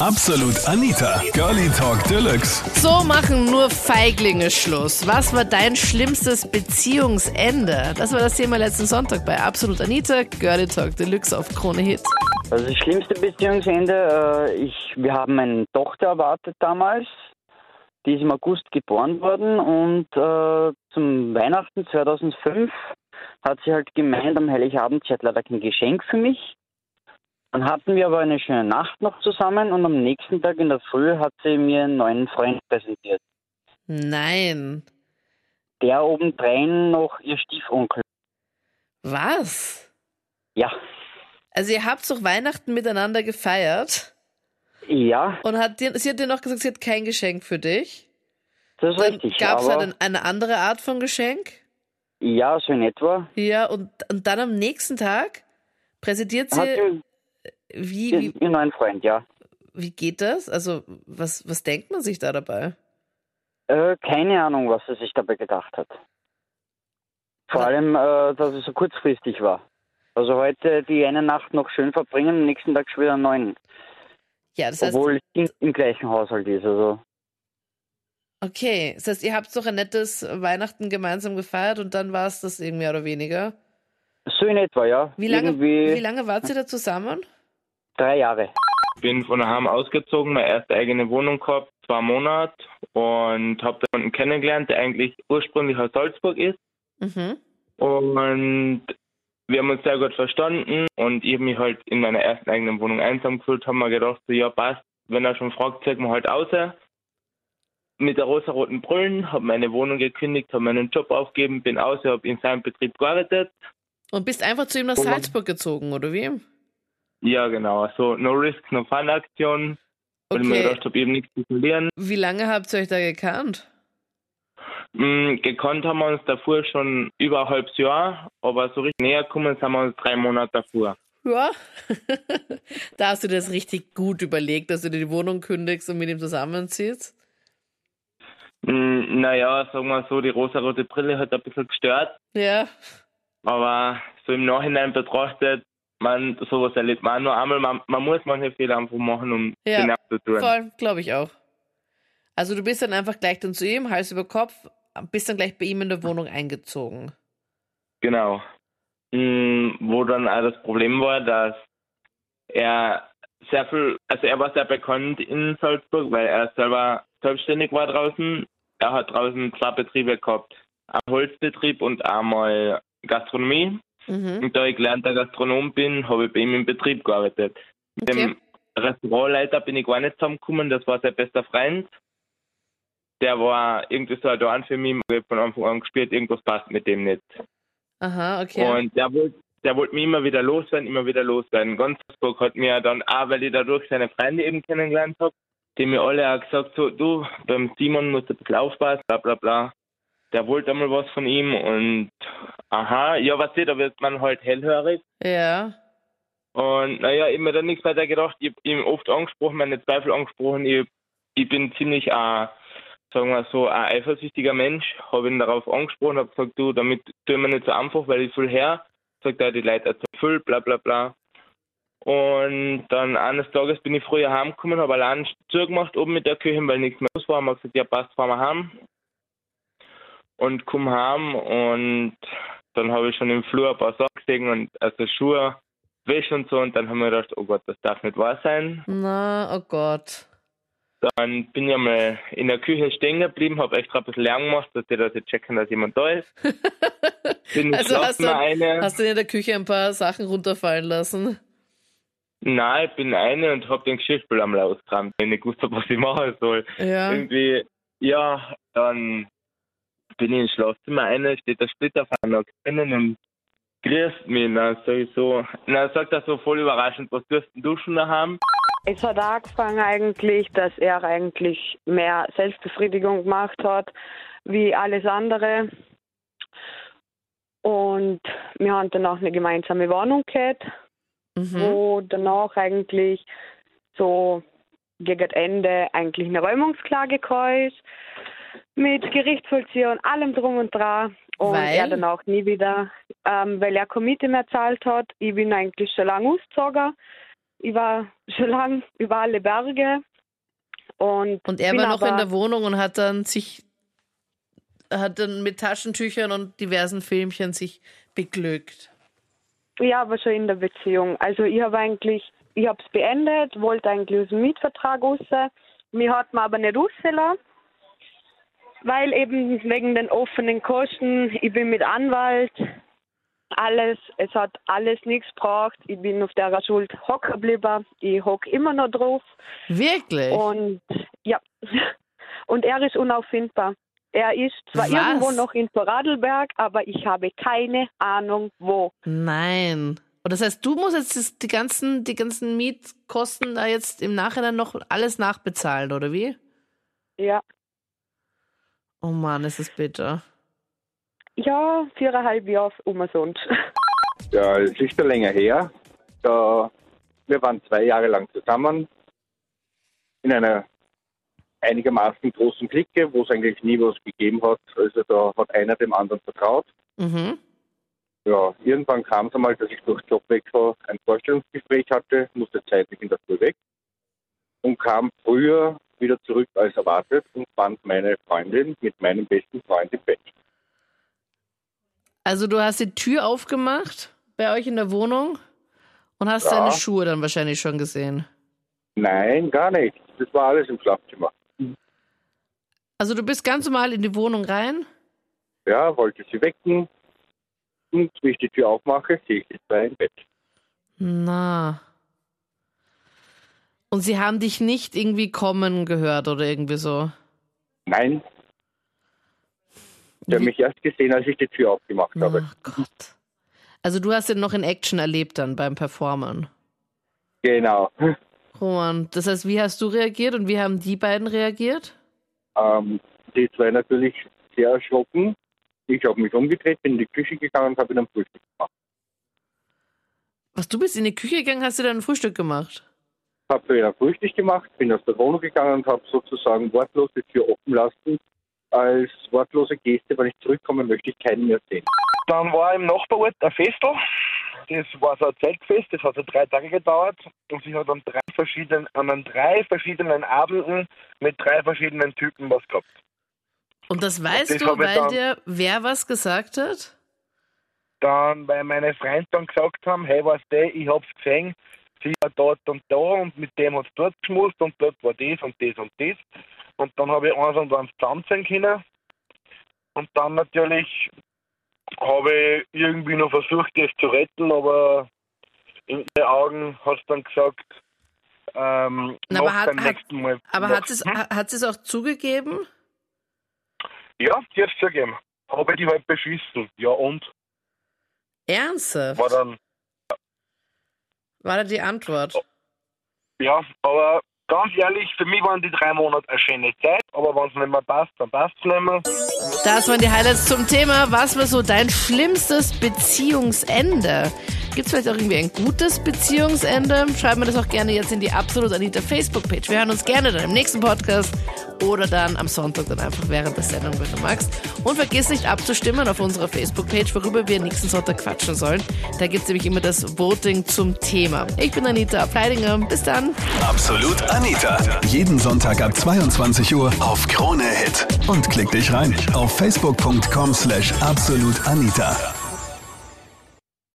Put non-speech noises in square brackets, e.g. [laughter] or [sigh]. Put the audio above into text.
Absolut Anita, Girlie Talk Deluxe. So machen nur Feiglinge Schluss. Was war dein schlimmstes Beziehungsende? Das war das Thema letzten Sonntag bei Absolut Anita, Girlie Talk Deluxe auf Krone Hit. Also das schlimmste Beziehungsende, äh, ich, wir haben eine Tochter erwartet damals. Die ist im August geboren worden und äh, zum Weihnachten 2005 hat sie halt gemeint am Heiligabend, sie hat leider kein Geschenk für mich. Dann hatten wir aber eine schöne Nacht noch zusammen und am nächsten Tag in der Früh hat sie mir einen neuen Freund präsentiert. Nein. Der obendrein noch ihr Stiefonkel. Was? Ja, Also ihr habt doch Weihnachten miteinander gefeiert ja, und hat dir, sie hat dir noch gesagt, sie hat kein Geschenk für dich. das ist Dann richtig. gab es halt ein- eine andere Art von Geschenk. ja, so in etwa. Ja, und, und dann am nächsten Tag präsentiert sie wie, ihr, wie, ihr neuen Freund, ja. wie geht das? Also was, was denkt man sich da dabei? Äh, keine Ahnung, was er sich dabei gedacht hat. Vor Aber- allem, äh, dass es so kurzfristig war. Also heute die eine Nacht noch schön verbringen, am nächsten Tag schon wieder neuen. Ja, das heißt, Obwohl es im, im gleichen Haushalt ist. Also okay, das heißt, ihr habt doch ein nettes Weihnachten gemeinsam gefeiert und dann war es das irgendwie mehr oder weniger. so in etwa, ja. Wie lange, Irgendwie wie lange wart ihr da zusammen? Drei Jahre. bin von daheim ausgezogen, meine erste eigene Wohnung gehabt, zwei Monate und habe da jemanden kennengelernt, der eigentlich ursprünglich aus Salzburg ist. Mhm. Und wir haben uns sehr gut verstanden und ich habe mich halt in meiner ersten eigenen Wohnung einsam gefühlt, haben mir gedacht, so, ja passt, wenn er schon fragt, zeig mir halt aus. Mit der rosaroten Brüllen, habe meine Wohnung gekündigt, habe meinen Job aufgegeben, bin aus, habe in seinem Betrieb gearbeitet. Und bist einfach zu ihm nach. Salzburg gezogen, oder wie? Ja, genau, also no risk, no fun Aktion, weil ich mir Okay. gedacht habe, eben nichts zu verlieren. Wie lange habt ihr euch da gekannt? Mm, Gekannt haben wir uns davor schon über ein halbes Jahr, aber so richtig näher gekommen sind wir uns drei Monate davor. Ja. [laughs] da hast du das richtig gut überlegt, dass du dir die Wohnung kündigst und mit ihm zusammenziehst. Mm, Naja, sagen wir so, die rosarote Brille hat ein bisschen gestört, Ja. aber so im Nachhinein betrachtet, man, sowas erlebt man nur einmal. Man, man muss manche Fehler einfach machen, um Ja, den abzutun. Voll, glaube ich auch. Also du bist dann einfach gleich dann zu ihm, Hals über Kopf, bist dann gleich bei ihm in der Wohnung eingezogen. Genau. Mm, Wo dann auch das Problem war, dass er sehr viel, also er war sehr bekannt in Salzburg, weil er selber selbstständig war draußen. Er hat draußen zwei Betriebe gehabt. Ein Holzbetrieb und einmal Gastronomie. Mhm. Und da ich gelernter Gastronom bin, habe ich bei ihm im Betrieb gearbeitet. Mit Okay. dem Restaurantleiter bin ich gar nicht zusammengekommen, das war sein bester Freund. Der war irgendwie so ein Dorn für mich, ich hab von Anfang an gespürt, irgendwas passt mit dem nicht. Aha, okay. Und der wollte der wollte mich immer wieder loswerden, immer wieder loswerden. Ganz Salzburg hat mir dann auch, weil ich dadurch seine Freunde eben kennengelernt habe, die mir alle auch gesagt, so, du, beim Simon musst du ein bisschen aufpassen, bla bla bla. Der wollte einmal was von ihm und aha, ja, was da wird man halt hellhörig. ja. Und naja, ich hab mir dann nichts weiter gedacht. Ich hab ihm oft angesprochen, meine Zweifel angesprochen. Ich, ich bin ziemlich, äh, sagen wir so, ein eifersüchtiger Mensch. Habe ihn darauf angesprochen, habe gesagt, du, damit tun wir nicht so einfach, weil ich viel her. Sagt er, die Leute erzählen viel, bla bla bla. Und dann eines Tages bin ich früher heimgekommen, habe allein zugemacht oben mit der Küche, weil nichts mehr los war. Haben wir gesagt, ja passt, fahren wir heim. Und komm heim und dann habe ich schon im Flur ein paar Sachen gesehen und also Schuhe, Wäsche und so. Und dann haben wir gedacht, oh Gott, das darf nicht wahr sein. Na, oh Gott. Dann bin ich mal in der Küche stehen geblieben, habe extra ein bisschen Lärm gemacht, dass die Leute checken, dass jemand da ist. [laughs] Bin Also hast du, eine. hast du in der Küche ein paar Sachen runterfallen lassen? Nein, ich bin eine und habe den Geschirrspül am ausgekramt, wenn ich gewusst hab, was ich machen soll. Ja. Irgendwie, ja, dann bin ich ins Schlafzimmer eine, steht der Splitterfahrer noch drinnen und grüßt mich. Dann sag ich so, dann sagt er so voll überraschend, was tust denn du schon daheim? Es hat angefangen eigentlich, dass er eigentlich mehr Selbstbefriedigung gemacht hat wie alles andere. Und wir haben dann auch eine gemeinsame Wohnung gehabt, Mhm. wo danach eigentlich so gegen Ende eigentlich eine Räumungsklage gekommen ist. Mit Gerichtsvollzieher und allem drum und dran. Und Weil? er dann auch nie wieder, ähm, weil er keine Miete mehr zahlt hat. Ich bin eigentlich schon lange ausgezogen. ich war schon lang über alle Berge. Und, Und er war noch in der Wohnung und hat dann sich, hat dann mit Taschentüchern und diversen Filmchen sich beglückt. Ja, aber schon in der Beziehung. Also ich habe eigentlich, ich habe es beendet, wollte eigentlich aus dem Mietvertrag raus. Mir hat man aber nicht rausgelassen, weil eben wegen den offenen Kosten, ich bin mit Anwalt, alles, es hat alles nichts gebracht. Ich bin auf der Schuld hocken geblieben. Ich hock immer noch drauf. Wirklich? Und ja, und er ist unauffindbar. Er ist zwar Was? irgendwo noch in Vorarlberg, aber ich habe keine Ahnung wo. Nein. Und das heißt, du musst jetzt die ganzen, die ganzen Mietkosten da jetzt im Nachhinein noch alles nachbezahlen, oder wie? Ja, Oh Mann, ist es bitter. ja, viereinhalb Jahre umsonst. [laughs] Ja, es ist schon länger her. Da, wir waren zwei Jahre lang zusammen in einer einigermaßen großen Clique, wo es eigentlich nie was gegeben hat. Also da hat einer dem anderen vertraut. Mhm. Ja, irgendwann kam es einmal, dass ich durch Jobwechsel ein Vorstellungsgespräch hatte, musste zeitlich in der Früh weg und kam früher wieder zurück als erwartet und fand meine Freundin mit meinem besten Freund im Bett. Also du hast die Tür aufgemacht bei euch in der Wohnung und hast Ja. seine Schuhe dann wahrscheinlich schon gesehen. Nein, gar nicht. Das war alles im Schlafzimmer. Also du bist ganz normal in die Wohnung rein. Ja, wollte sie wecken. Und wie ich die Tür aufmache, sehe ich die zwei im Bett. Na. Und sie haben dich nicht irgendwie kommen gehört oder irgendwie so. Nein. Sie haben mich erst gesehen, als ich die Tür aufgemacht habe. Ach Gott. Also du hast ihn noch in Action erlebt dann beim Performen. Genau. Roman, das heißt, wie hast du reagiert und wie haben die beiden reagiert? Ähm, die zwei natürlich sehr erschrocken. Ich habe mich umgedreht, bin in die Küche gegangen und habe ihnen Frühstück gemacht. Was, du bist in die Küche gegangen, hast du dann ein Frühstück gemacht? Habe für ihnen Frühstück gemacht, bin aus der Wohnung gegangen und habe sozusagen wortlos die Tür offen lassen. Als wortlose Geste, wenn ich zurückkomme, möchte ich keinen mehr sehen. Dann war im Nachbarort ein Festel. Das war so ein Zeltfest, das hat so drei Tage gedauert. Und sie hat an drei verschiedenen, an drei verschiedenen Abenden mit drei verschiedenen Typen was gehabt. Und das weißt das du, ich weil dann- dir wer was gesagt hat? Dann, weil meine Freunde dann gesagt haben, hey, weißt du, ich hab's gesehen, sie war dort und da und mit dem hat's dort geschmust und dort war das und das und das. Und dann habe ich eins und eins zusammenziehen können. Und dann natürlich habe ich irgendwie noch versucht, das zu retten, aber in ihren Augen hat es dann gesagt, ähm, Na, aber hat- beim hat- nächsten Mal. Aber hat es, ha- hat es auch zugegeben? Ja, die hat's zugegeben. Habe ich die halt beschissen. Ja und? Ernsthaft? War dann War da die Antwort? Ja, aber ganz ehrlich, für mich waren die drei Monate eine schöne Zeit, aber wenn es nicht mehr passt, dann passt es nicht mehr. Das waren die Highlights zum Thema. Was war so dein schlimmstes Beziehungsende? Gibt es vielleicht auch irgendwie ein gutes Beziehungsende? Schreib mir das auch gerne jetzt in die Absolut Anita Facebook-Page. Wir hören uns gerne dann im nächsten Podcast oder dann am Sonntag dann einfach während der Sendung, wenn du magst. Und vergiss nicht abzustimmen auf unserer Facebook-Page, worüber wir nächsten Sonntag quatschen sollen. Da gibt es nämlich immer das Voting zum Thema. Ich bin Anita Ableidinger. Bis dann. Absolut Anita. Jeden Sonntag ab 22 Uhr auf Krone Hit. Und klick dich rein auf facebook.com slash absolutanita.